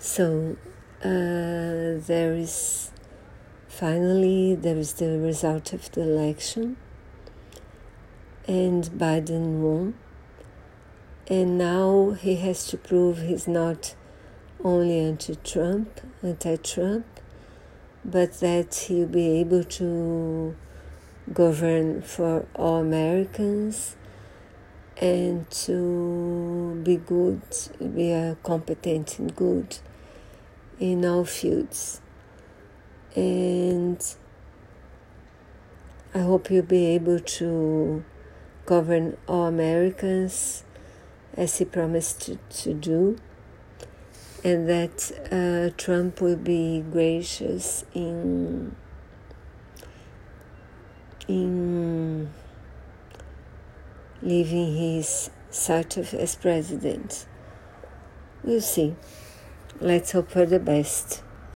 So uh, there is finally there is the result of the election, and Biden won. And now he has to prove he's not only anti-Trump, anti-Trump, but that he'll be able to govern for all Americans and to be good, be a competent and good in all fields. And I hope you'll be able to govern all Americans as he promised to, to do, and that uh, Trump will be gracious in in leaving his of as president. We'll see. Let's hope for the best.